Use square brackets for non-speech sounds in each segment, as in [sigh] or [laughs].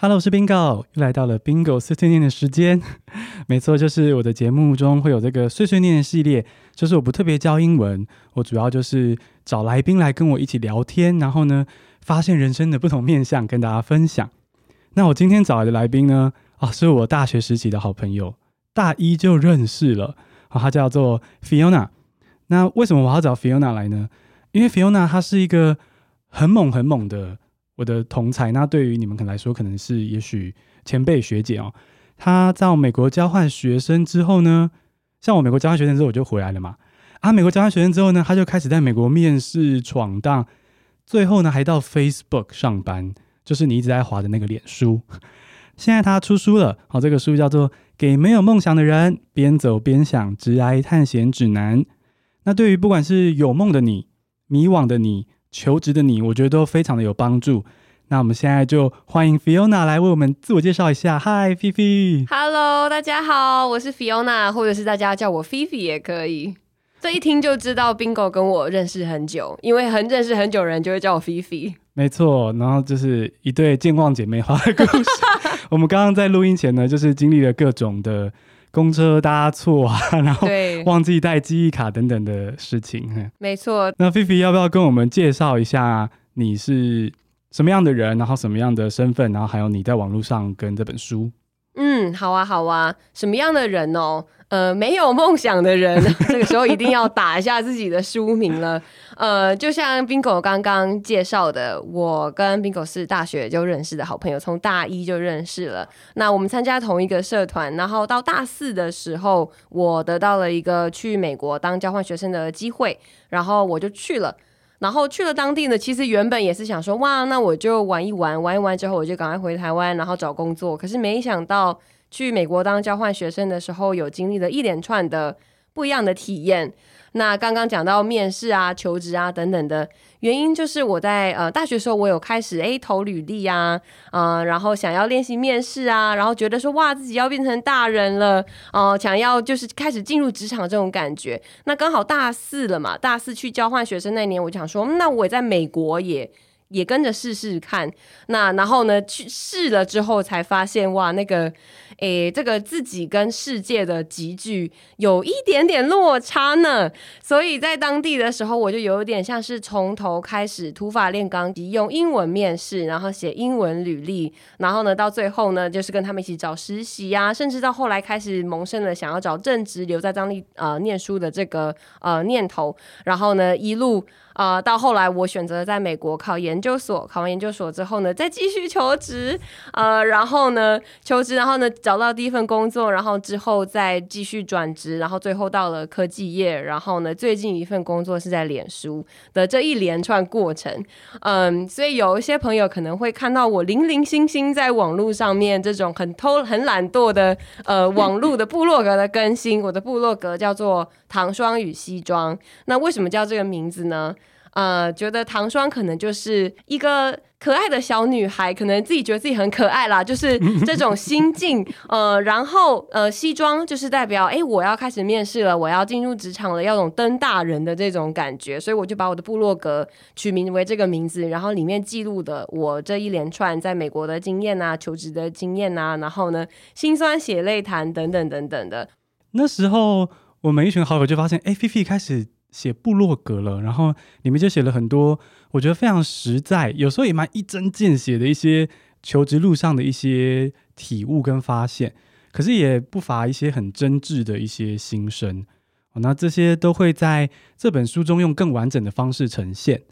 Hello，我是 Bingo，又来到了 Bingo 碎碎念的时间。[laughs] 没错，就是我的节目中会有这个碎碎念的系列，就是我不特别教英文，我主要就是找来宾来跟我一起聊天，然后呢，发现人生的不同面向，跟大家分享。那我今天找来的来宾呢，啊，是我大学时期的好朋友，大一就认识了，啊，他叫做 Fiona。那为什么我要找 Fiona 来呢？因为 Fiona 她是一个很猛很猛的。我的同才，那对于你们可能来说，可能是也许前辈学姐哦。他在美国交换学生之后呢，像我美国交换学生之后我就回来了嘛。啊，美国交换学生之后呢，他就开始在美国面试闯荡，最后呢还到 Facebook 上班，就是你一直在滑的那个脸书。[laughs] 现在他出书了，好，这个书叫做《给没有梦想的人边走边想职涯探险指南》。那对于不管是有梦的你、迷惘的你。求职的你，我觉得都非常的有帮助。那我们现在就欢迎 Fiona 来为我们自我介绍一下。Hi Fifi。Hello，大家好，我是 Fiona，或者是大家叫我 Fifi 也可以。这一听就知道 Bingo 跟我认识很久，因为很认识很久人就会叫我 Fifi。没错，然后就是一对健忘姐妹花的故事。[laughs] 我们刚刚在录音前呢，就是经历了各种的。公车搭错啊，[laughs] 然后忘记带记忆卡等等的事情。没错。那菲菲要不要跟我们介绍一下你是什么样的人，然后什么样的身份，然后还有你在网络上跟这本书？嗯，好啊，好啊。什么样的人哦？呃，没有梦想的人，[laughs] 这个时候一定要打一下自己的书名了。呃，就像 Bingo 刚刚介绍的，我跟 Bingo 是大学就认识的好朋友，从大一就认识了。那我们参加同一个社团，然后到大四的时候，我得到了一个去美国当交换学生的机会，然后我就去了。然后去了当地呢，其实原本也是想说，哇，那我就玩一玩，玩一玩之后我就赶快回台湾，然后找工作。可是没想到。去美国当交换学生的时候，有经历了一连串的不一样的体验。那刚刚讲到面试啊、求职啊等等的原因，就是我在呃大学时候，我有开始诶投履历啊，呃，然后想要练习面试啊，然后觉得说哇自己要变成大人了，哦、呃，想要就是开始进入职场这种感觉。那刚好大四了嘛，大四去交换学生那年，我想说，那我在美国也。也跟着试试看，那然后呢，去试了之后才发现，哇，那个，诶，这个自己跟世界的级距有一点点落差呢。所以在当地的时候，我就有点像是从头开始土法炼钢，用英文面试，然后写英文履历，然后呢，到最后呢，就是跟他们一起找实习呀、啊，甚至到后来开始萌生了想要找正职留在当地呃念书的这个呃念头，然后呢，一路。啊、呃，到后来我选择在美国考研究所，考完研究所之后呢，再继续求职，呃，然后呢，求职，然后呢，找到第一份工作，然后之后再继续转职，然后最后到了科技业，然后呢，最近一份工作是在脸书的这一连串过程，嗯，所以有一些朋友可能会看到我零零星星在网络上面这种很偷、很懒惰的呃网络的部落格的更新，我的部落格叫做糖霜与西装，那为什么叫这个名字呢？呃，觉得糖霜可能就是一个可爱的小女孩，可能自己觉得自己很可爱啦，[laughs] 就是这种心境。呃，然后呃，西装就是代表，哎，我要开始面试了，我要进入职场了，要种登大人的这种感觉，所以我就把我的部落格取名为这个名字，然后里面记录的我这一连串在美国的经验啊，求职的经验啊，然后呢，辛酸血泪谈等等等等的。那时候我们一群好友就发现，哎，菲菲开始。写部落格了，然后里面就写了很多，我觉得非常实在，有时候也蛮一针见血的一些求职路上的一些体悟跟发现，可是也不乏一些很真挚的一些心声，那这些都会在这本书中用更完整的方式呈现。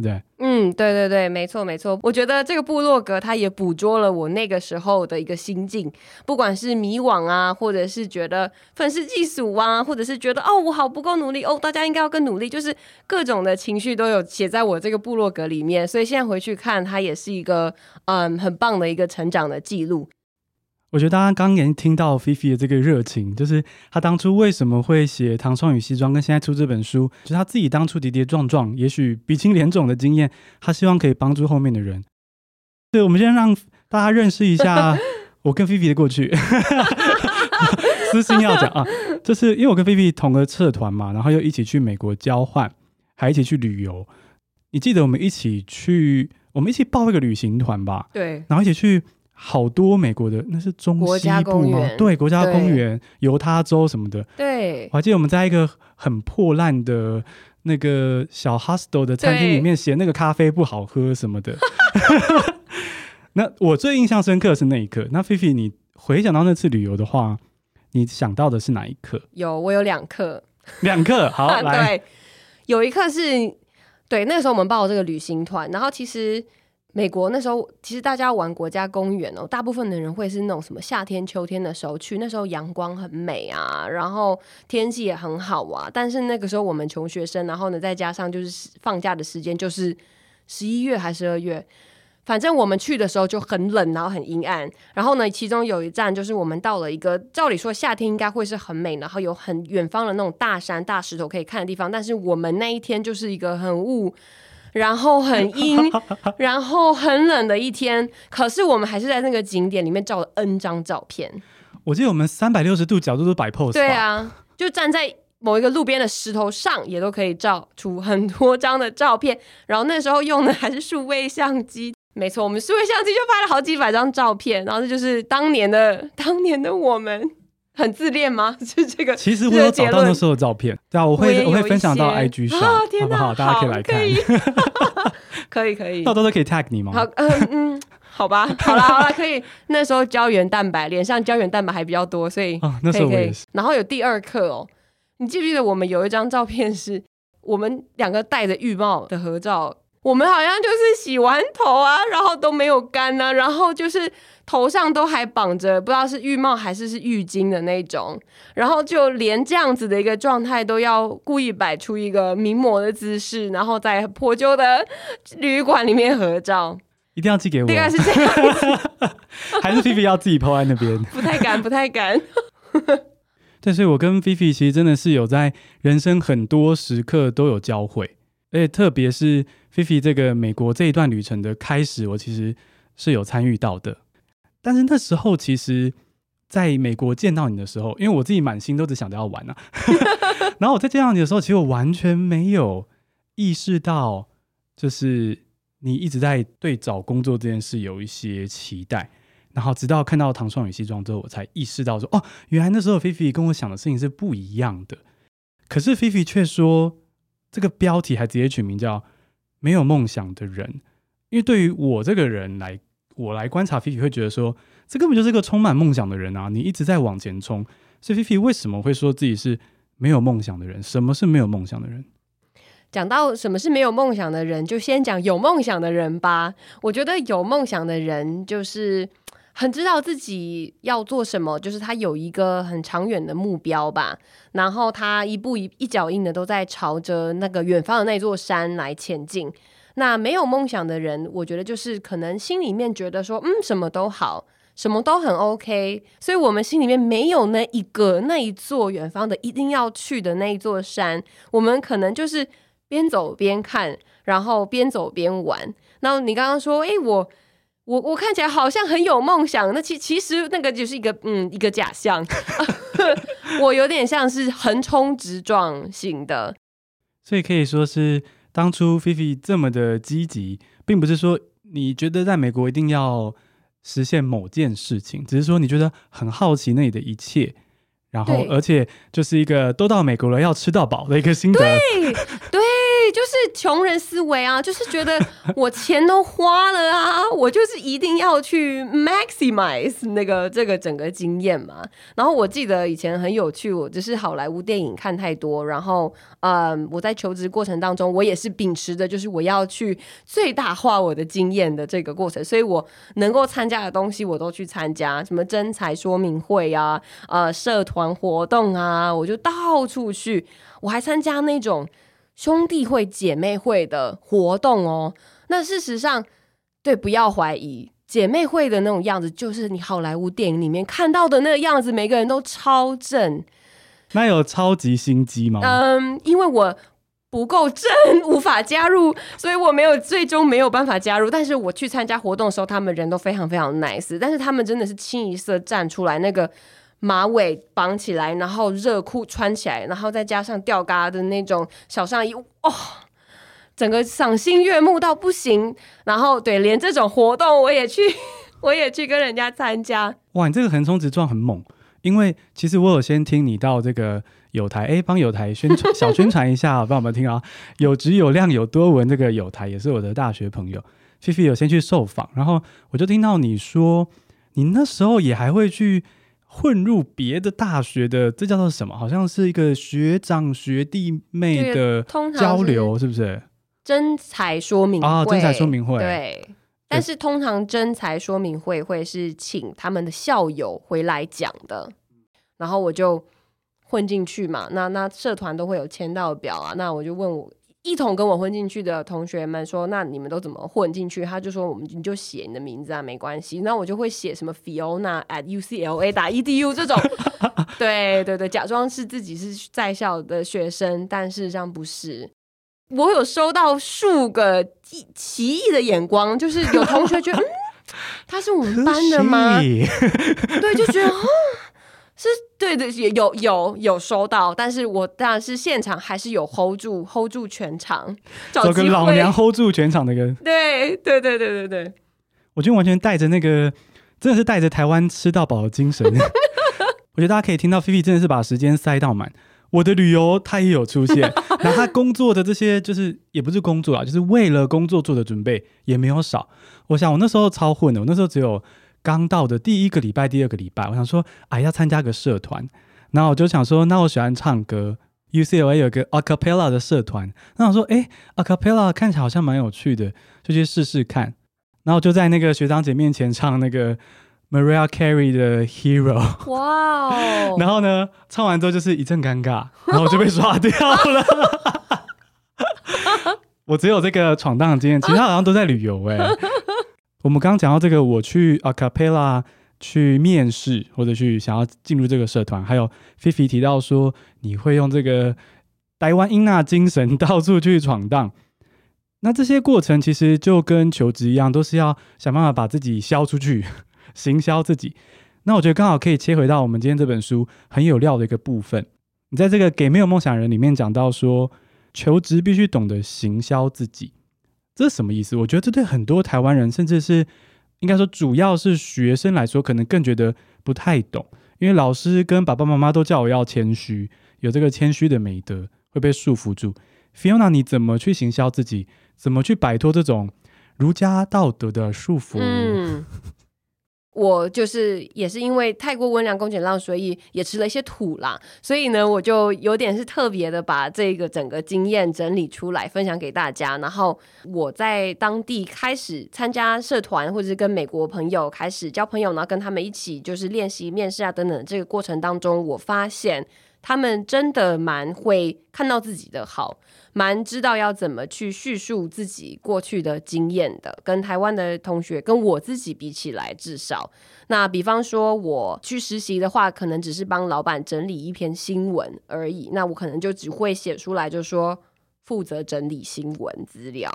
对，嗯，对对对，没错没错。我觉得这个部落格它也捕捉了我那个时候的一个心境，不管是迷惘啊，或者是觉得愤世嫉俗啊，或者是觉得哦我好不够努力哦，大家应该要更努力，就是各种的情绪都有写在我这个部落格里面。所以现在回去看，它也是一个嗯很棒的一个成长的记录。我觉得大家刚刚听到菲菲的这个热情，就是他当初为什么会写《唐宋与西装》，跟现在出这本书，就是他自己当初跌跌撞撞，也许鼻青脸肿的经验，他希望可以帮助后面的人。对，我们先让大家认识一下 [laughs] 我跟菲菲的过去。[laughs] 私心要讲啊，就是因为我跟菲菲同个社团嘛，然后又一起去美国交换，还一起去旅游。你记得我们一起去，我们一起报一个旅行团吧？对，然后一起去。好多美国的，那是中西部吗？国家公园，对，国家公园、犹他州什么的。对，我还记得我们在一个很破烂的那个小 hostel 的餐厅里面，嫌那个咖啡不好喝什么的。[laughs] 那我最印象深刻的是那一刻。那菲菲，你回想到那次旅游的话，你想到的是哪一刻？有，我有两刻。两刻，[laughs] 好来。对，有一刻是，对，那个时候我们报了这个旅行团，然后其实。美国那时候其实大家玩国家公园哦，大部分的人会是那种什么夏天、秋天的时候去，那时候阳光很美啊，然后天气也很好啊。但是那个时候我们穷学生，然后呢再加上就是放假的时间就是十一月还是二月，反正我们去的时候就很冷，然后很阴暗。然后呢，其中有一站就是我们到了一个照理说夏天应该会是很美，然后有很远方的那种大山、大石头可以看的地方，但是我们那一天就是一个很雾。然后很阴，[laughs] 然后很冷的一天，可是我们还是在那个景点里面照了 N 张照片。我记得我们三百六十度角度都摆 pose。对啊，就站在某一个路边的石头上，也都可以照出很多张的照片。然后那时候用的还是数位相机，没错，我们数位相机就拍了好几百张照片。然后这就是当年的当年的我们。很自恋吗？[laughs] 是这个？其实我有找到那时候的照片，对啊，我会我，我会分享到 IG 上，啊、好不好？大家可以来看，可以，[laughs] 可以，可以，到时候可以 tag 你吗？好，嗯嗯，好吧，[laughs] 好了好了，可以。那时候胶原蛋白，脸上胶原蛋白还比较多，所以啊、那时候我也是。然后有第二课哦，你记不记得我们有一张照片是我们两个戴着浴帽的合照？我们好像就是洗完头啊，然后都没有干啊，然后就是。头上都还绑着不知道是浴帽还是是浴巾的那种，然后就连这样子的一个状态都要故意摆出一个名模的姿势，然后在破旧的旅馆里面合照，一定要寄给我。应该是这样，[laughs] 还是菲菲要自己 po 在那边？[laughs] 不太敢，不太敢。[laughs] 对，所以我跟菲菲其实真的是有在人生很多时刻都有交汇，而且特别是菲菲这个美国这一段旅程的开始，我其实是有参与到的。但是那时候，其实在美国见到你的时候，因为我自己满心都只想着要玩啊。[laughs] 然后我在见到你的时候，其实我完全没有意识到，就是你一直在对找工作这件事有一些期待。然后直到看到唐双与西装之后，我才意识到说，哦，原来那时候菲菲跟我想的事情是不一样的。可是菲菲却说，这个标题还直接取名叫“没有梦想的人”，因为对于我这个人来。我来观察菲菲会觉得说，这根本就是一个充满梦想的人啊！你一直在往前冲，所以菲菲为什么会说自己是没有梦想的人？什么是没有梦想的人？讲到什么是没有梦想的人，就先讲有梦想的人吧。我觉得有梦想的人就是很知道自己要做什么，就是他有一个很长远的目标吧。然后他一步一一脚印的都在朝着那个远方的那座山来前进。那没有梦想的人，我觉得就是可能心里面觉得说，嗯，什么都好，什么都很 OK，所以我们心里面没有那一个那一座远方的一定要去的那一座山，我们可能就是边走边看，然后边走边玩。然后你刚刚说，诶，我我我看起来好像很有梦想，那其其实那个就是一个嗯一个假象，[laughs] 我有点像是横冲直撞型的，所以可以说是。当初菲菲这么的积极，并不是说你觉得在美国一定要实现某件事情，只是说你觉得很好奇那里的一切，然后而且就是一个都到美国了要吃到饱的一个心得。对对。就是穷人思维啊，就是觉得我钱都花了啊，我就是一定要去 maximize 那个这个整个经验嘛。然后我记得以前很有趣，我就是好莱坞电影看太多，然后嗯，我在求职过程当中，我也是秉持着就是我要去最大化我的经验的这个过程，所以我能够参加的东西我都去参加，什么征才说明会啊，呃，社团活动啊，我就到处去，我还参加那种。兄弟会、姐妹会的活动哦，那事实上，对，不要怀疑，姐妹会的那种样子，就是你好莱坞电影里面看到的那个样子，每个人都超正。那有超级心机吗？嗯，因为我不够正，无法加入，所以我没有最终没有办法加入。但是我去参加活动的时候，他们人都非常非常 nice，但是他们真的是清一色站出来那个。马尾绑起来，然后热裤穿起来，然后再加上吊嘎的那种小上衣，哦，整个赏心悦目到不行。然后对，连这种活动我也去，[laughs] 我也去跟人家参加。哇，你这个横冲直撞很猛，因为其实我有先听你到这个有台，哎，帮有台宣传 [laughs] 小宣传一下，帮我们听啊，有质有量有多文，这个有台也是我的大学朋友，菲菲有先去受访，然后我就听到你说，你那时候也还会去混入别的大学的，这叫做什么？好像是一个学长学弟妹的交流，是不是？真才说明会啊，真才说明会对。但是通常真才说明会会是请他们的校友回来讲的，然后我就混进去嘛。那那社团都会有签到表啊，那我就问我一同跟我混进去的同学们说，那你们都怎么混进去？他就说，我们你就写你的名字啊，没关系。那我就会写什么 Fiona at UCLA 打 edu 这种，[laughs] 对对对，假装是自己是在校的学生，但事实上不是。我有收到数个奇异的眼光，就是有同学觉得，[laughs] 嗯，他是我们班的吗？对，就觉得哦，是对的，也有有有收到，但是我当然是现场还是有 hold 住 hold 住全场，找个老娘 hold 住全场的人，[laughs] 对对对对对对，我就完全带着那个，真的是带着台湾吃到饱的精神，[laughs] 我觉得大家可以听到菲菲真的是把时间塞到满。我的旅游他也有出现，[laughs] 然后他工作的这些就是也不是工作啊，就是为了工作做的准备也没有少。我想我那时候超混的，我那时候只有刚到的第一个礼拜、第二个礼拜，我想说哎要参加个社团，然后我就想说那我喜欢唱歌，UCLA 有个 acapella 的社团，那我说哎 acapella 看起来好像蛮有趣的，就去试试看，然后就在那个学长姐面前唱那个。Mariah Carey 的 Hero，哇哦！然后呢，唱完之后就是一阵尴尬，然后我就被刷掉了。[laughs] 我只有这个闯荡的经验，其他好像都在旅游哎。我们刚刚讲到这个，我去 Acapella 去面试或者去想要进入这个社团，还有菲菲提到说你会用这个台湾英纳精神到处去闯荡。那这些过程其实就跟求职一样，都是要想办法把自己销出去。[laughs] 行销自己，那我觉得刚好可以切回到我们今天这本书很有料的一个部分。你在这个《给没有梦想人》里面讲到说，求职必须懂得行销自己，这是什么意思？我觉得这对很多台湾人，甚至是应该说主要是学生来说，可能更觉得不太懂。因为老师跟爸爸妈妈都叫我要谦虚，有这个谦虚的美德会被束缚住。Fiona，你怎么去行销自己？怎么去摆脱这种儒家道德的束缚？我就是也是因为太过温良恭俭让，所以也吃了一些土啦。所以呢，我就有点是特别的把这个整个经验整理出来分享给大家。然后我在当地开始参加社团，或者是跟美国朋友开始交朋友，然后跟他们一起就是练习面试啊等等。这个过程当中，我发现他们真的蛮会看到自己的好。蛮知道要怎么去叙述自己过去的经验的，跟台湾的同学跟我自己比起来，至少那比方说我去实习的话，可能只是帮老板整理一篇新闻而已，那我可能就只会写出来，就说负责整理新闻资料。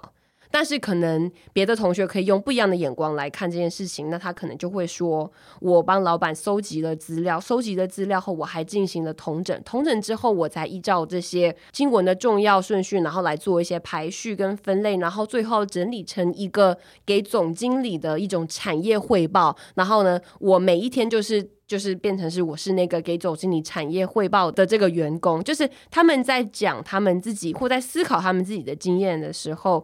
但是可能别的同学可以用不一样的眼光来看这件事情，那他可能就会说：“我帮老板搜集了资料，搜集了资料后，我还进行了统整，统整之后，我才依照这些经文的重要顺序，然后来做一些排序跟分类，然后最后整理成一个给总经理的一种产业汇报。然后呢，我每一天就是就是变成是我是那个给总经理产业汇报的这个员工，就是他们在讲他们自己或在思考他们自己的经验的时候。”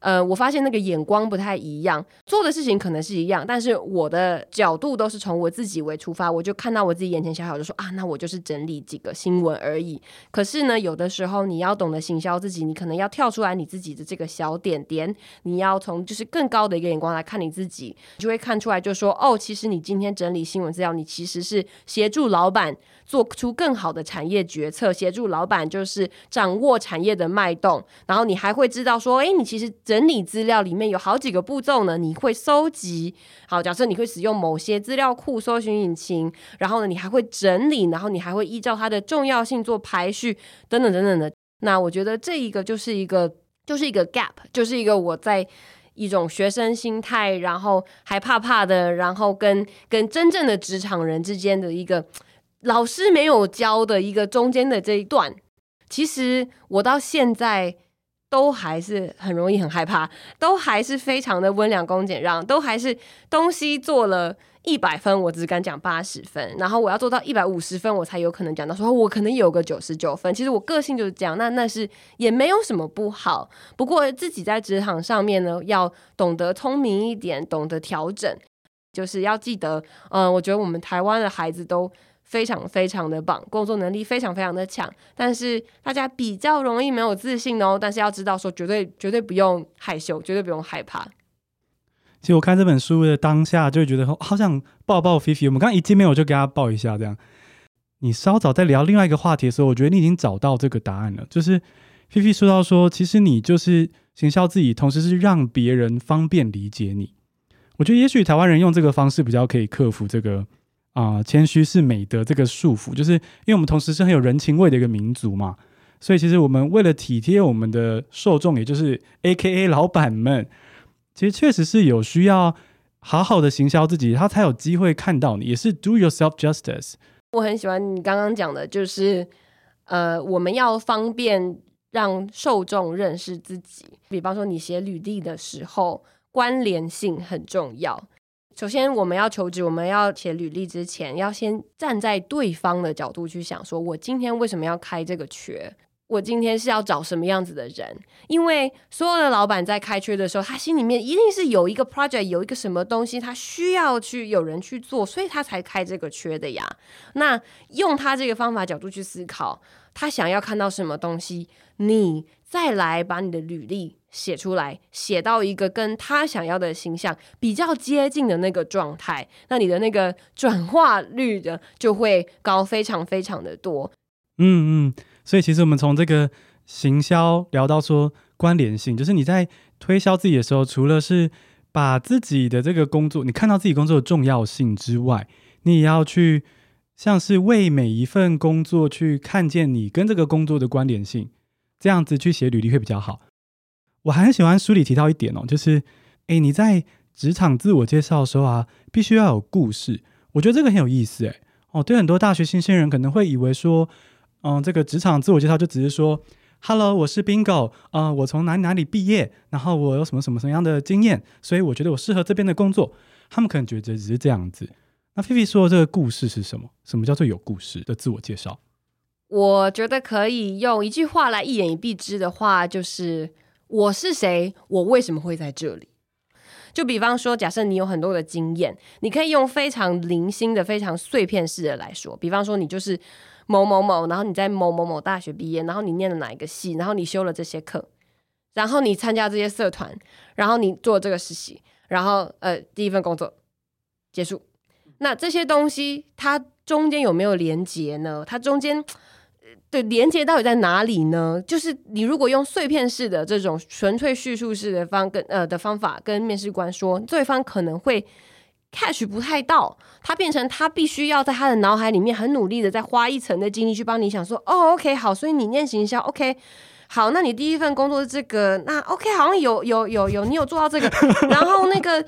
呃，我发现那个眼光不太一样，做的事情可能是一样，但是我的角度都是从我自己为出发，我就看到我自己眼前小小就说啊，那我就是整理几个新闻而已。可是呢，有的时候你要懂得行销自己，你可能要跳出来你自己的这个小点点，你要从就是更高的一个眼光来看你自己，就会看出来就说哦，其实你今天整理新闻资料，你其实是协助老板做出更好的产业决策，协助老板就是掌握产业的脉动，然后你还会知道说，哎，你其实。整理资料里面有好几个步骤呢，你会搜集，好，假设你会使用某些资料库、搜寻引擎，然后呢，你还会整理，然后你还会依照它的重要性做排序，等等等等的。那我觉得这一个就是一个，就是一个 gap，就是一个我在一种学生心态，然后还怕怕的，然后跟跟真正的职场人之间的一个老师没有教的一个中间的这一段。其实我到现在。都还是很容易很害怕，都还是非常的温良恭俭让，都还是东西做了一百分，我只敢讲八十分，然后我要做到一百五十分，我才有可能讲到说，我可能有个九十九分。其实我个性就是这样，那那是也没有什么不好。不过自己在职场上面呢，要懂得聪明一点，懂得调整，就是要记得，嗯、我觉得我们台湾的孩子都。非常非常的棒，工作能力非常非常的强，但是大家比较容易没有自信哦。但是要知道说，绝对绝对不用害羞，绝对不用害怕。其实我看这本书的当下，就会觉得好想抱抱菲菲。我们刚刚一见面，我就给他抱一下，这样。你稍早在聊另外一个话题的时候，我觉得你已经找到这个答案了。就是菲菲说到说，其实你就是行销自己，同时是让别人方便理解你。我觉得也许台湾人用这个方式比较可以克服这个。啊、谦虚是美德这个束缚，就是因为我们同时是很有人情味的一个民族嘛，所以其实我们为了体贴我们的受众，也就是 AKA 老板们，其实确实是有需要好好的行销自己，他才有机会看到你，也是 do yourself justice。我很喜欢你刚刚讲的，就是呃，我们要方便让受众认识自己，比方说你写履历的时候，关联性很重要。首先，我们要求职，我们要写履历之前，要先站在对方的角度去想，说我今天为什么要开这个缺？我今天是要找什么样子的人？因为所有的老板在开缺的时候，他心里面一定是有一个 project，有一个什么东西，他需要去有人去做，所以他才开这个缺的呀。那用他这个方法角度去思考，他想要看到什么东西，你再来把你的履历。写出来，写到一个跟他想要的形象比较接近的那个状态，那你的那个 [laughs] 转化率的就会高非常非常的多。嗯嗯，所以其实我们从这个行销聊到说关联性，就是你在推销自己的时候，除了是把自己的这个工作，你看到自己工作的重要性之外，你也要去像是为每一份工作去看见你跟这个工作的关联性，这样子去写履历会比较好。我还很喜欢书里提到一点哦，就是，诶，你在职场自我介绍的时候啊，必须要有故事。我觉得这个很有意思，诶，哦，对很多大学新鲜人可能会以为说，嗯，这个职场自我介绍就只是说，Hello，我是 Bingo，呃，我从哪里哪里毕业，然后我有什么什么什么样的经验，所以我觉得我适合这边的工作。他们可能觉得只是这样子。那菲菲说的这个故事是什么？什么叫做有故事的自我介绍？我觉得可以用一句话来一言以蔽之的话，就是。我是谁？我为什么会在这里？就比方说，假设你有很多的经验，你可以用非常零星的、非常碎片式的来说。比方说，你就是某某某，然后你在某某某大学毕业，然后你念了哪一个系，然后你修了这些课，然后你参加这些社团，然后你做这个实习，然后呃，第一份工作结束。那这些东西，它中间有没有连结呢？它中间。对，连接到底在哪里呢？就是你如果用碎片式的这种纯粹叙述式的方跟呃的方法跟面试官说，对方可能会 catch 不太到，他变成他必须要在他的脑海里面很努力的再花一层的精力去帮你想说，哦，OK，好，所以你念行销，OK。好，那你第一份工作是这个，那 OK，好像有有有有，你有做到这个，[laughs] 然后那个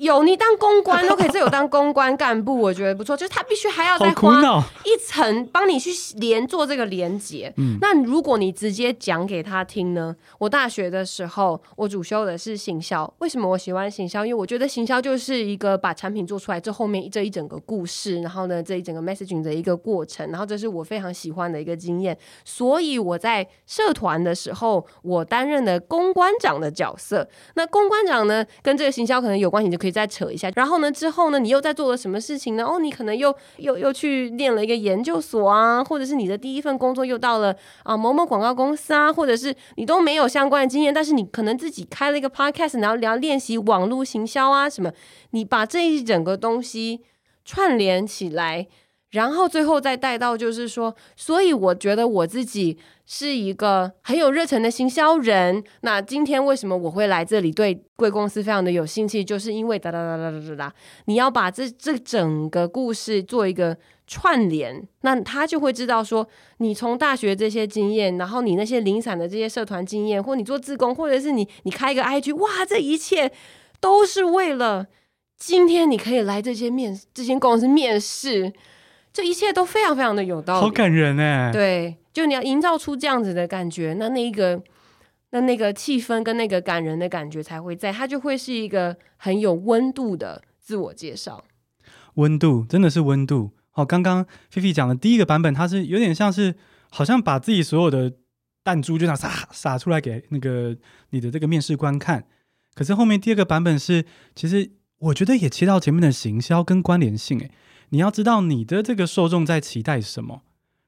有你当公关，[laughs] OK，这有当公关干部，我觉得不错，就是他必须还要再花一层帮你去连做这个连接。嗯，那如果你直接讲给他听呢？我大学的时候我主修的是行销，为什么我喜欢行销？因为我觉得行销就是一个把产品做出来这后面这一整个故事，然后呢这一整个 messaging 的一个过程，然后这是我非常喜欢的一个经验，所以我在社团的时候，我担任的公关长的角色。那公关长呢，跟这个行销可能有关系，你就可以可以再扯一下。然后呢，之后呢，你又在做了什么事情呢？哦，你可能又又又去练了一个研究所啊，或者是你的第一份工作又到了啊某某广告公司啊，或者是你都没有相关的经验，但是你可能自己开了一个 podcast，然后聊练习网络行销啊什么。你把这一整个东西串联起来。然后最后再带到，就是说，所以我觉得我自己是一个很有热忱的行销人。那今天为什么我会来这里，对贵公司非常的有兴趣，就是因为哒哒哒哒哒哒哒，你要把这这整个故事做一个串联，那他就会知道说，你从大学这些经验，然后你那些零散的这些社团经验，或你做志工，或者是你你开一个 IG，哇，这一切都是为了今天你可以来这些面这间公司面试。这一切都非常非常的有道理，好感人哎！对，就你要营造出这样子的感觉，那那一个那那个气氛跟那个感人的感觉才会在，它就会是一个很有温度的自我介绍。温度真的是温度。好，刚刚菲菲讲的第一个版本，它是有点像是好像把自己所有的弹珠就这样撒撒出来给那个你的这个面试官看。可是后面第二个版本是，其实我觉得也切到前面的行销跟关联性。诶，你要知道你的这个受众在期待什么，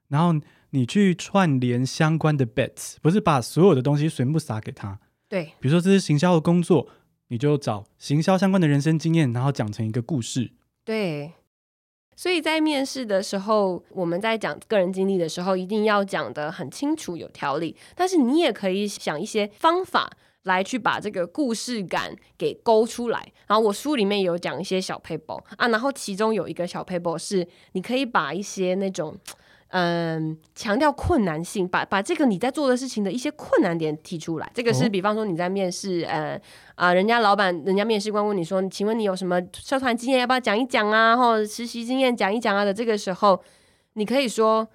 然后你去串联相关的 bets，不是把所有的东西全部撒给他。对，比如说这是行销的工作，你就找行销相关的人生经验，然后讲成一个故事。对。所以在面试的时候，我们在讲个人经历的时候，一定要讲得很清楚、有条理。但是你也可以想一些方法来去把这个故事感给勾出来。然后我书里面有讲一些小 paper 啊，然后其中有一个小 paper 是，你可以把一些那种。嗯，强调困难性，把把这个你在做的事情的一些困难点提出来。这个是比方说你在面试，呃啊，人家老板、人家面试官问你说，请问你有什么社团经验，要不要讲一讲啊？或者实习经验讲一讲啊的这个时候，你可以说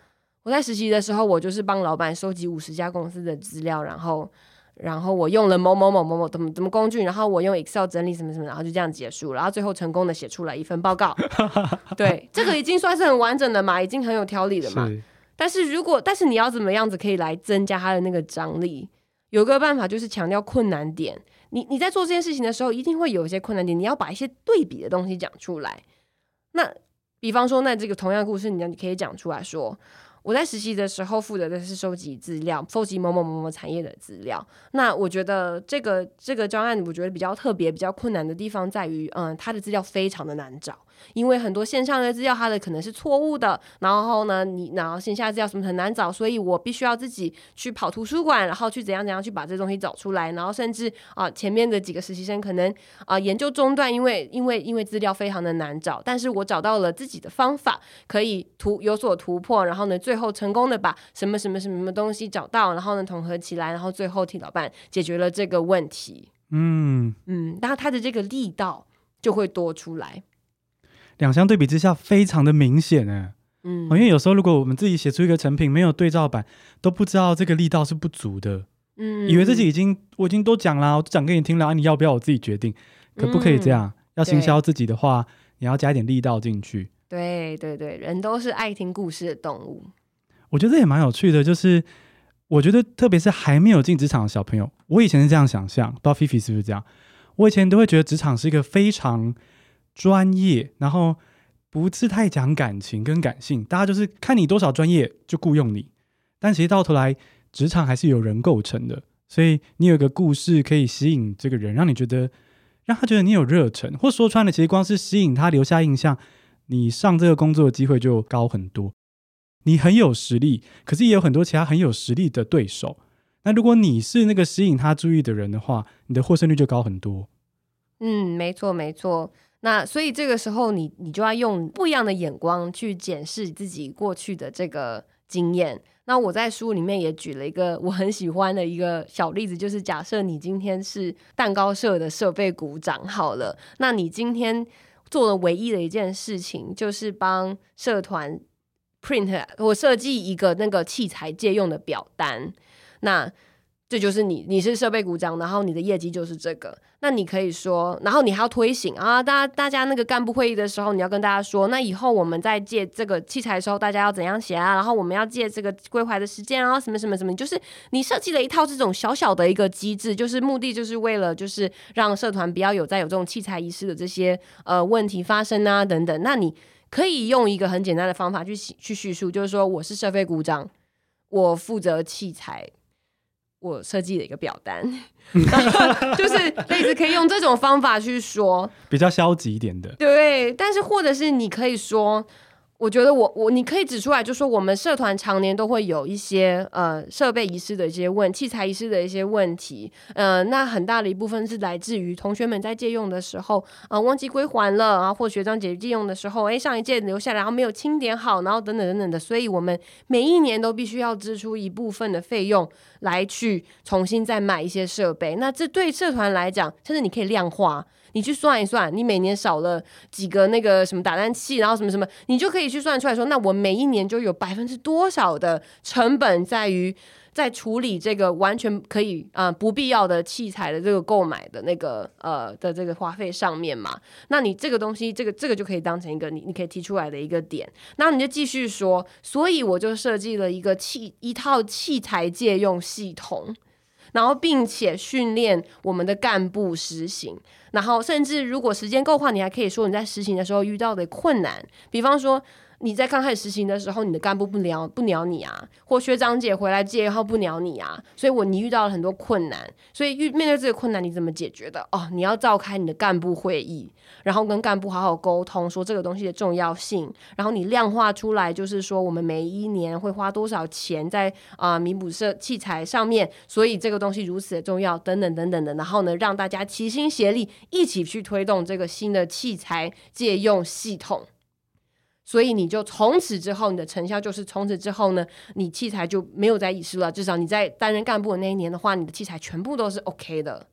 我在实习的时候，我就是帮老板收集五十家公司的资料，然后。然后我用了某某某某某怎么怎么工具，然后我用 Excel 整理什么什么，然后就这样结束，然后最后成功的写出来一份报告。[laughs] 对，这个已经算是很完整的嘛，已经很有条理了嘛。是。但是如果但是你要怎么样子可以来增加它的那个张力？有个办法就是强调困难点。你你在做这件事情的时候，一定会有一些困难点，你要把一些对比的东西讲出来。那比方说，那这个同样故事，你你可以讲出来说。我在实习的时候负责的是收集资料，收集某某某某产业的资料。那我觉得这个这个专案，我觉得比较特别、比较困难的地方在于，嗯，它的资料非常的难找。因为很多线上的资料，它的可能是错误的，然后呢，你然后线下资料什么很难找，所以我必须要自己去跑图书馆，然后去怎样怎样去把这东西找出来，然后甚至啊、呃，前面的几个实习生可能啊、呃、研究中断，因为因为因为资料非常的难找，但是我找到了自己的方法，可以突有所突破，然后呢，最后成功的把什么什么什么什么东西找到，然后呢统合起来，然后最后替老板解决了这个问题。嗯嗯，然后他的这个力道就会多出来。两相对比之下，非常的明显哎，嗯，因为有时候如果我们自己写出一个成品，没有对照版，都不知道这个力道是不足的，嗯，以为自己已经我已经都讲了，我都讲给你听了，啊，你要不要我自己决定？可不可以这样？嗯，要行销自己的话，你要加一点力道进去。对对对，人都是爱听故事的动物。我觉得这也蛮有趣的，就是我觉得特别是还没有进职场的小朋友，我以前是这样想象，不知道菲菲是不是这样？我以前都会觉得职场是一个非常。专业，然后不是太讲感情跟感性，大家就是看你多少专业就雇佣你。但其实到头来，职场还是由人构成的，所以你有个故事可以吸引这个人，让你觉得让他觉得你有热忱，或说穿了，其实光是吸引他留下印象，你上这个工作的机会就高很多。你很有实力，可是也有很多其他很有实力的对手。那如果你是那个吸引他注意的人的话，你的获胜率就高很多。嗯，没错，没错。那所以这个时候你，你就要用不一样的眼光去检视自己过去的这个经验。那我在书里面也举了一个我很喜欢的一个小例子，就是假设你今天是蛋糕社的设备股长，好了，那你今天做的唯一的一件事情，就是帮社团 print 我设计一个那个器材借用的表单，那。这就是你，你是设备股长，然后你的业绩就是这个。那你可以说，然后你还要推行啊，大家大家那个干部会议的时候，你要跟大家说，那以后我们在借这个器材的时候，大家要怎样写啊？然后我们要借这个归还的时间啊，什么什么什么，就是你设计了一套这种小小的一个机制，就是目的就是为了就是让社团不要有再有这种器材遗失的这些呃问题发生啊等等。那你可以用一个很简单的方法去去叙述，就是说我是设备股长，我负责器材。我设计的一个表单，[laughs] 就是类似可以用这种方法去说，比较消极一点的。对，但是或者是你可以说。我觉得我我你可以指出来，就说我们社团常年都会有一些呃设备遗失的一些问器材遗失的一些问题，呃，那很大的一部分是来自于同学们在借用的时候啊、忘记归还了啊，或学长姐借用的时候，哎上一届留下来然后没有清点好，然后等等等等的，所以我们每一年都必须要支出一部分的费用来去重新再买一些设备。那这对社团来讲，甚至你可以量化。你去算一算，你每年少了几个那个什么打蛋器，然后什么什么，你就可以去算出来说，那我每一年就有百分之多少的成本在于。在处理这个完全可以啊、不必要的器材的这个购买的那个呃的这个花费上面嘛，那你这个东西这个这个就可以当成一个你你可以提出来的一个点，那你就继续说，所以我就设计了一个器一套器材借用系统，然后并且训练我们的干部实行，然后甚至如果时间够的话，你还可以说你在实行的时候遇到的困难，比方说。你在刚开始实行的时候，你的干部不鸟不鸟你啊，或学长姐回来借然后不鸟你啊，所以我你遇到了很多困难，所以遇面对这个困难你怎么解决的？哦，你要召开你的干部会议，然后跟干部好好沟通，说这个东西的重要性，然后你量化出来，就是说我们每一年会花多少钱在啊弥补设器材上面，所以这个东西如此的重要，等等等等的，然后呢，让大家齐心协力一起去推动这个新的器材借用系统。所以你就从此之后，你的成效就是从此之后呢，你器材就没有再遗失了。至少你在担任干部的那一年的话，你的器材全部都是 OK 的。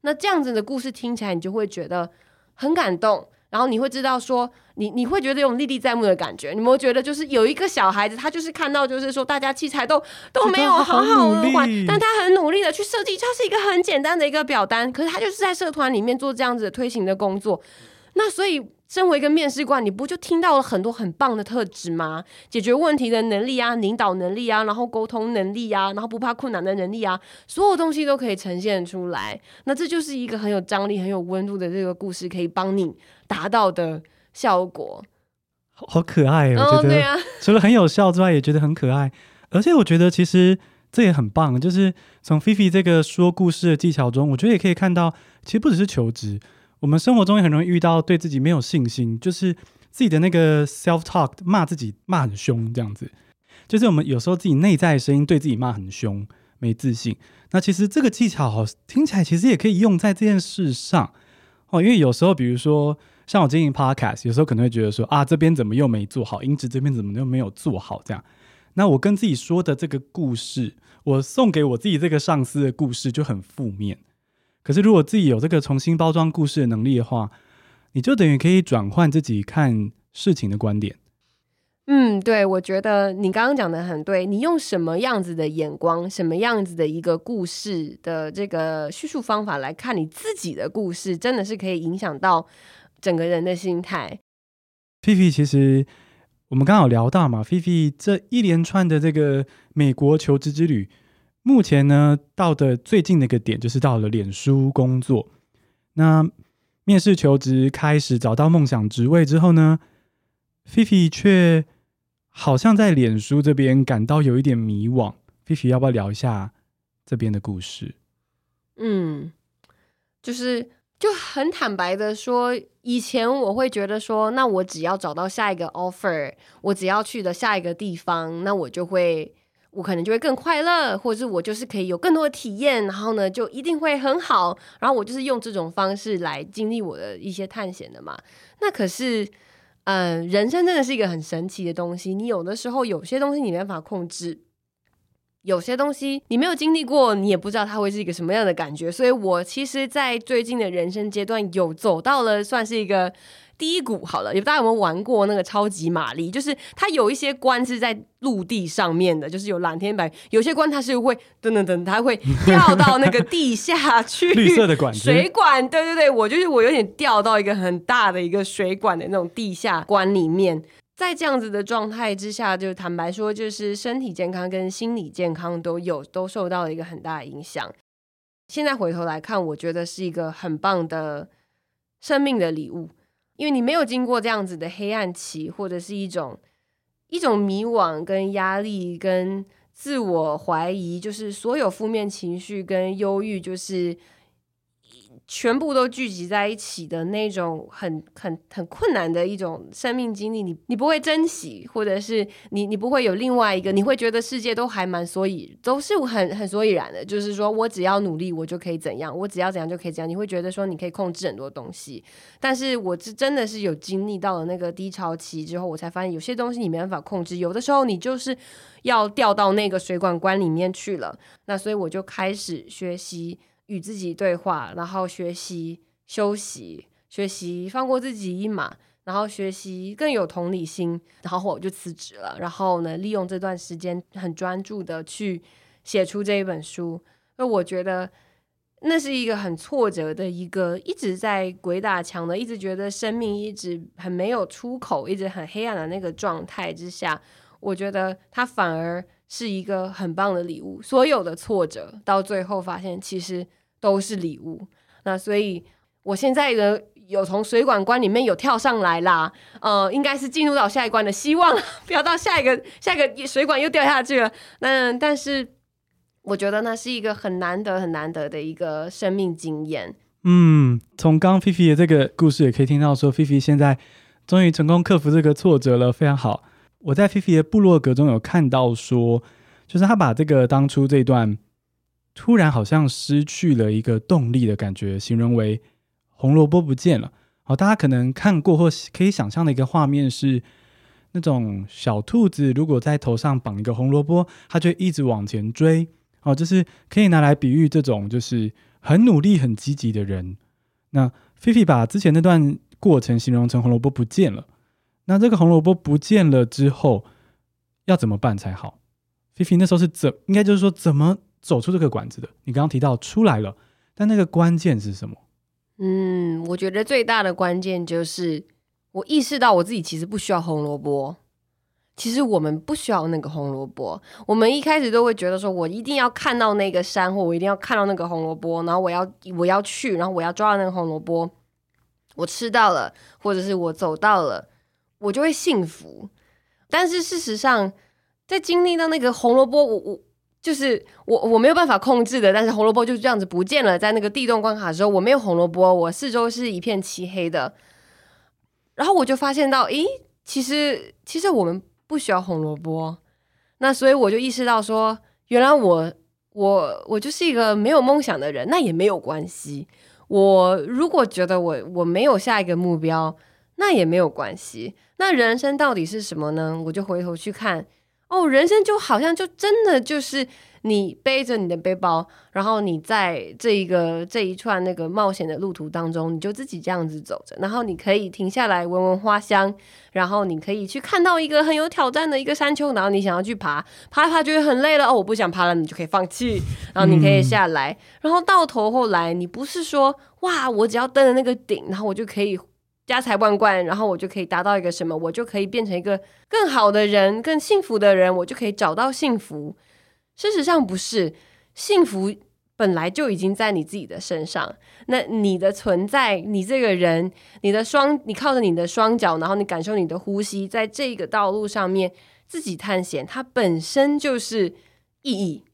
那这样子的故事听起来，你就会觉得很感动。然后你会知道说，你你会觉得有种历历在目的感觉。你有没有觉得，就是有一个小孩子，他就是看到，就是说大家器材都都没有好好的换，但他很努力的去设计，它是一个很简单的一个表单，可是他就是在社团里面做这样子的推行的工作。那所以。身为一个面试官，你不就听到了很多很棒的特质吗？解决问题的能力啊，领导能力啊，然后沟通能力啊，然后不怕困难的能力啊，所有东西都可以呈现出来。那这就是一个很有张力、很有温度的这个故事，可以帮你达到的效果。好，好可爱哦！我觉得，对啊，除了很有效之外，也觉得很可爱。而且我觉得其实这也很棒，就是从菲菲这个说故事的技巧中，我觉得也可以看到，其实不只是求职。我们生活中也很容易遇到对自己没有信心，就是自己的那个 self talk 骂自己骂很凶这样子，就是我们有时候自己内在的声音对自己骂很凶，没自信。那其实这个技巧听起来其实也可以用在这件事上哦，因为有时候比如说像我经营 podcast，有时候可能会觉得说啊，这边怎么又没做好，音质这边怎么又没有做好这样。那我跟自己说的这个故事，我送给我自己这个上司的故事就很负面。可是，如果自己有这个重新包装故事的能力的话，你就等于可以转换自己看事情的观点。嗯，对，我觉得你刚刚讲的很对。你用什么样子的眼光，什么样子的一个故事的这个叙述方法来看你自己的故事，真的是可以影响到整个人的心态。菲菲，其实我们刚好聊到嘛，菲菲这一连串的这个美国求职之旅。目前呢，到的最近的一个点就是到了脸书工作。那面试求职开始找到梦想职位之后呢，菲菲却好像在脸书这边感到有一点迷惘。菲菲要不要聊一下这边的故事？嗯，就是就很坦白的说，以前我会觉得说，那我只要找到下一个 offer，我只要去的下一个地方，那我就会。我可能就会更快乐，或者是我就是可以有更多的体验，然后呢，就一定会很好。然后我就是用这种方式来经历我的一些探险的嘛。那可是，嗯、人生真的是一个很神奇的东西。你有的时候有些东西你没办法控制，有些东西你没有经历过，你也不知道它会是一个什么样的感觉。所以我其实，在最近的人生阶段，有走到了算是一个。低谷好了，有大家有没有玩过那个超级玛丽？就是它有一些关是在陆地上面的，就是有蓝天白；有些关它是会噔噔噔，它会 [laughs] 掉到那个地下去。绿色的管子，水管，对对对，我就是我有点掉到一个很大的一个水管的那种地下关里面。在这样子的状态之下，就坦白说，就是身体健康跟心理健康都有都受到了一个很大的影响。现在回头来看，我觉得是一个很棒的生命的礼物。因为你没有经过这样子的黑暗期，或者是一种一种迷惘、跟压力、跟自我怀疑，就是所有负面情绪跟忧郁，就是。全部都聚集在一起的那种很很很困难的一种生命经历，你你不会珍惜，或者是你你不会有另外一个，你会觉得世界都还蛮所以都是很很所以然的，就是说我只要努力，我就可以怎样，我只要怎样就可以怎样，你会觉得说你可以控制很多东西，但是我是真的是有经历到了那个低潮期之后，我才发现有些东西你没办法控制，有的时候你就是要掉到那个水管关里面去了，那所以我就开始学习。与自己对话，然后学习休息，学习放过自己一马，然后学习更有同理心，然后我就辞职了。然后呢，利用这段时间很专注的去写出这一本书。那我觉得那是一个很挫折的一个，一直在鬼打墙的，一直觉得生命一直很没有出口，一直很黑暗的那个状态之下，我觉得它反而是一个很棒的礼物。所有的挫折到最后发现，其实都是礼物。那所以。我现在的，有从水管关里面有跳上来啦，呃，应该是进入到下一关的希望，[laughs] 不要到下一个下一个水管又掉下去了。那但是我觉得那是一个很难得很难得的一个生命经验。嗯，从刚菲菲的这个故事也可以听到说，菲菲现在终于成功克服这个挫折了，非常好。我在菲菲的部落格中有看到说，就是他把这个当初这段突然好像失去了一个动力的感觉，形容为。红萝卜不见了，好，大家可能看过或可以想象的一个画面是，那种小兔子如果在头上绑一个红萝卜，它就一直往前追，哦，就是可以拿来比喻这种就是很努力、很积极的人。那菲菲把之前那段过程形容成红萝卜不见了，那这个红萝卜不见了之后要怎么办才好？菲菲那时候是怎，应该就是说怎么走出这个管子的？你刚刚提到出来了，但那个关键是什么？嗯，我觉得最大的关键就是我意识到我自己其实不需要红萝卜。其实我们不需要那个红萝卜。我们一开始都会觉得说，我一定要看到那个山，或我一定要看到那个红萝卜，然后我要我要去，然后我要抓到那个红萝卜，我吃到了，或者是我走到了，我就会幸福。但是事实上，在经历到那个红萝卜，我我。就是我我没有办法控制的，但是红萝卜就这样子不见了。在那个地洞关卡的时候，我没有红萝卜，我四周是一片漆黑的。然后我就发现到，诶，其实其实我们不需要红萝卜。那所以我就意识到说，原来我我我就是一个没有梦想的人，那也没有关系。我如果觉得我我没有下一个目标，那也没有关系。那人生到底是什么呢？我就回头去看。哦，人生就好像就真的就是你背着你的背包，然后你在这一个这一串那个冒险的路途当中，你就自己这样子走着，然后你可以停下来闻闻花香，然后你可以去看到一个很有挑战的一个山丘，然后你想要去爬，爬爬觉得很累了，哦，我不想爬了，你就可以放弃，然后你可以下来，嗯、然后到头后来，你不是说哇，我只要登了那个顶，然后我就可以。家财万贯，然后我就可以达到一个什么？我就可以变成一个更好的人，更幸福的人，我就可以找到幸福。事实上不是，幸福本来就已经在你自己的身上。那你的存在，你这个人，你的双，你靠着你的双脚，然后你感受你的呼吸，在这个道路上面自己探险，它本身就是意义。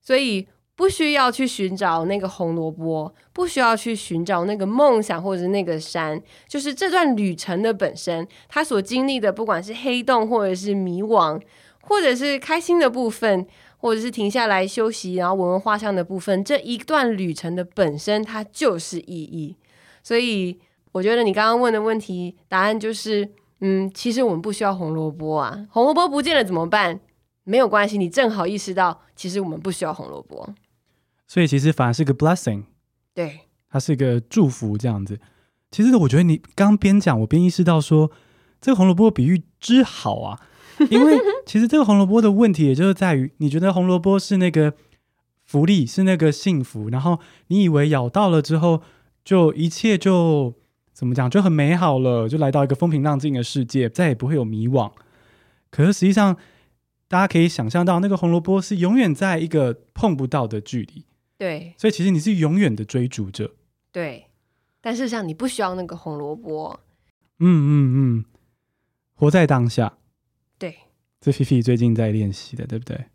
所以。不需要去寻找那个红萝卜，不需要去寻找那个梦想或者那个山，就是这段旅程的本身，他所经历的，不管是黑洞，或者是迷惘，或者是开心的部分，或者是停下来休息，然后闻闻花香的部分，这一段旅程的本身，它就是意义。所以，我觉得你刚刚问的问题，答案就是，嗯，其实我们不需要红萝卜啊，红萝卜不见了怎么办？没有关系，你正好意识到，其实我们不需要红萝卜。所以其实反而是个 blessing，对，它是一个祝福这样子。其实我觉得你刚边讲，我边意识到说，这个红萝卜比喻之好啊，[laughs] 因为其实这个红萝卜的问题，也就是在于你觉得红萝卜是那个福利，是那个幸福，然后你以为咬到了之后，就一切就怎么讲，就很美好了，就来到一个风平浪静的世界，再也不会有迷惘。可是实际上，大家可以想象到，那个红萝卜是永远在一个碰不到的距离。对，所以其实你是永远的追逐者。对，但事实上你不需要那个红萝卜。嗯嗯嗯，活在当下。对，这菲菲最近在练习的，对不对？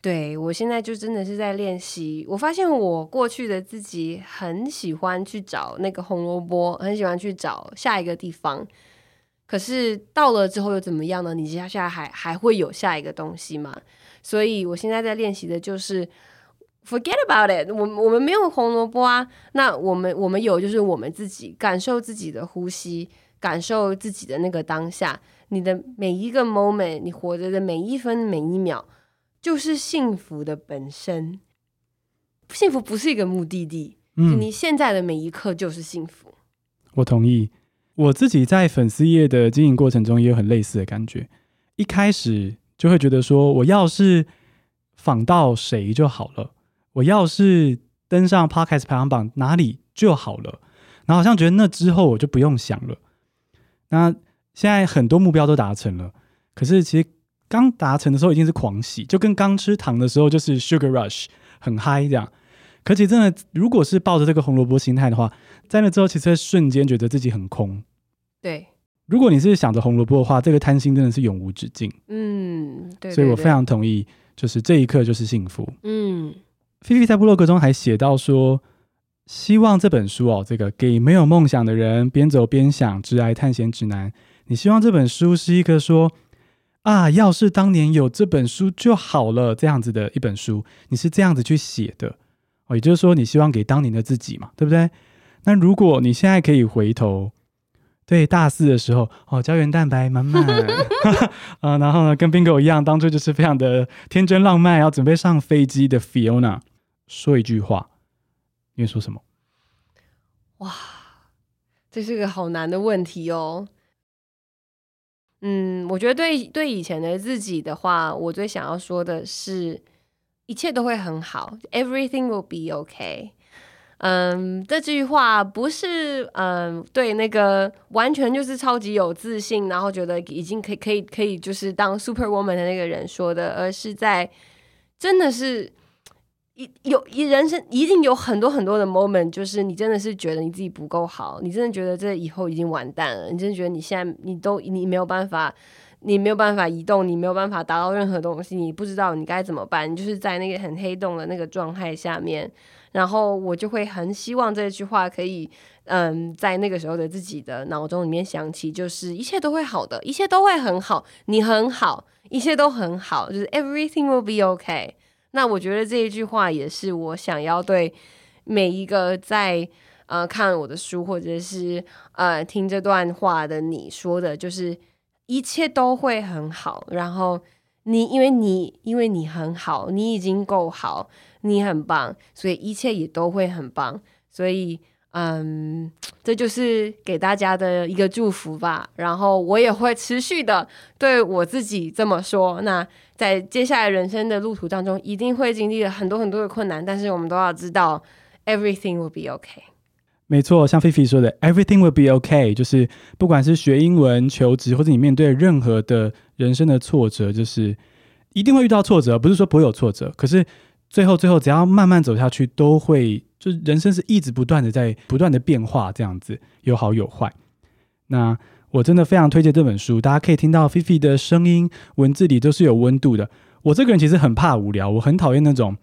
对，我现在就真的是在练习。我发现我过去的自己很喜欢去找那个红萝卜，很喜欢去找下一个地方。可是到了之后又怎么样呢？你接下来还还会有下一个东西吗？所以我现在在练习的就是。Forget about it，我我们没有红萝卜啊，那我们我们有就是我们自己感受自己的呼吸，感受自己的那个当下，你的每一个 moment，你活着的每一分每一秒，就是幸福的本身。幸福不是一个目的地，嗯，你现在的每一刻就是幸福。我同意。我自己在粉丝页的经营过程中也有很类似的感觉。一开始就会觉得说，我要是仿到谁就好了，我要是登上 Podcast 排行榜哪里就好了，然后好像觉得那之后我就不用想了。那现在很多目标都达成了，可是其实刚达成的时候已经是狂喜，就跟刚吃糖的时候就是 Sugar Rush 很嗨这样。可其实真的，如果是抱着这个红萝卜心态的话，在那之后其实会瞬间觉得自己很空。对，如果你是想着红萝卜的话，这个贪心真的是永无止境。嗯，对，对，对，所以我非常同意，就是这一刻就是幸福。嗯，菲菲在部落格中还写到说，希望这本书哦，这个给没有梦想的人边走边想职涯探险指南。你希望这本书是一个说啊，要是当年有这本书就好了这样子的一本书，你是这样子去写的哦。也就是说，你希望给当年的自己嘛，对不对？那如果你现在可以回头，对大四的时候，哦，胶原蛋白满满，[laughs] 啊，然后呢，跟 Bingo 一样，当初就是非常的天真浪漫，要准备上飞机的 Fiona，说一句话，你会说什么？哇，这是个好难的问题哦。嗯，我觉得对对以前的自己的话，我最想要说的是。一切都会很好，Everything will be okay。嗯，这句话不是嗯对那个完全就是超级有自信，然后觉得已经可以可以可以就是当 super woman 的那个人说的，而是在真的是有一人生一定有很多很多的 moment，就是你真的是觉得你自己不够好，你真的觉得这以后已经完蛋了，你真的觉得你现在你都你没有办法。你没有办法移动，你没有办法达到任何东西，你不知道你该怎么办，你就是在那个很黑洞的那个状态下面。然后我就会很希望这句话可以，嗯，在那个时候的自己的脑中里面响起，就是一切都会好的，一切都会很好，你很好，一切都很好，就是 everything will be okay。那我觉得这一句话也是我想要对每一个在呃看我的书或者是呃听这段话的你说的，就是。一切都会很好，然后你因为你因为你很好，你已经够好，你很棒，所以一切也都会很棒。所以，嗯，这就是给大家的一个祝福吧。然后我也会持续的对我自己这么说。那在接下来人生的路途当中，一定会经历了很多很多的困难，但是我们都要知道，everything will be okay。没错，像菲菲说的，everything will be okay，就是不管是学英文、求职，或者你面对任何的人生的挫折，就是一定会遇到挫折，不是说不会有挫折，可是最后最后只要慢慢走下去，都会就是人生是一直不断的在不断的变化，这样子有好有坏。那我真的非常推荐这本书，大家可以听到菲菲的声音，文字里都是有温度的。我这个人其实很怕无聊，我很讨厌那种。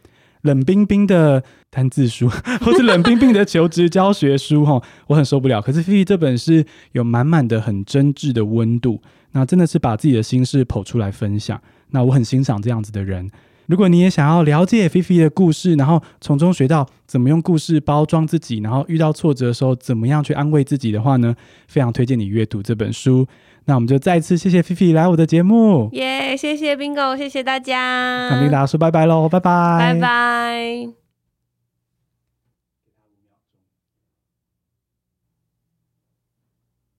冷冰冰的单字书，[laughs] 或是冷冰冰的求职教学书，哈，我很受不了。可是菲菲这本是有满满的很真挚的温度，那真的是把自己的心事剖出来分享。那我很欣赏这样子的人。如果你也想要了解菲菲的故事，然后从中学到怎么用故事包装自己，然后遇到挫折的时候怎么样去安慰自己的话呢，非常推荐你阅读这本书。那我们就再次谢谢菲菲来我的节目，耶！谢谢 Bingo，谢谢大家，那跟大家说拜拜喽，拜拜，拜拜。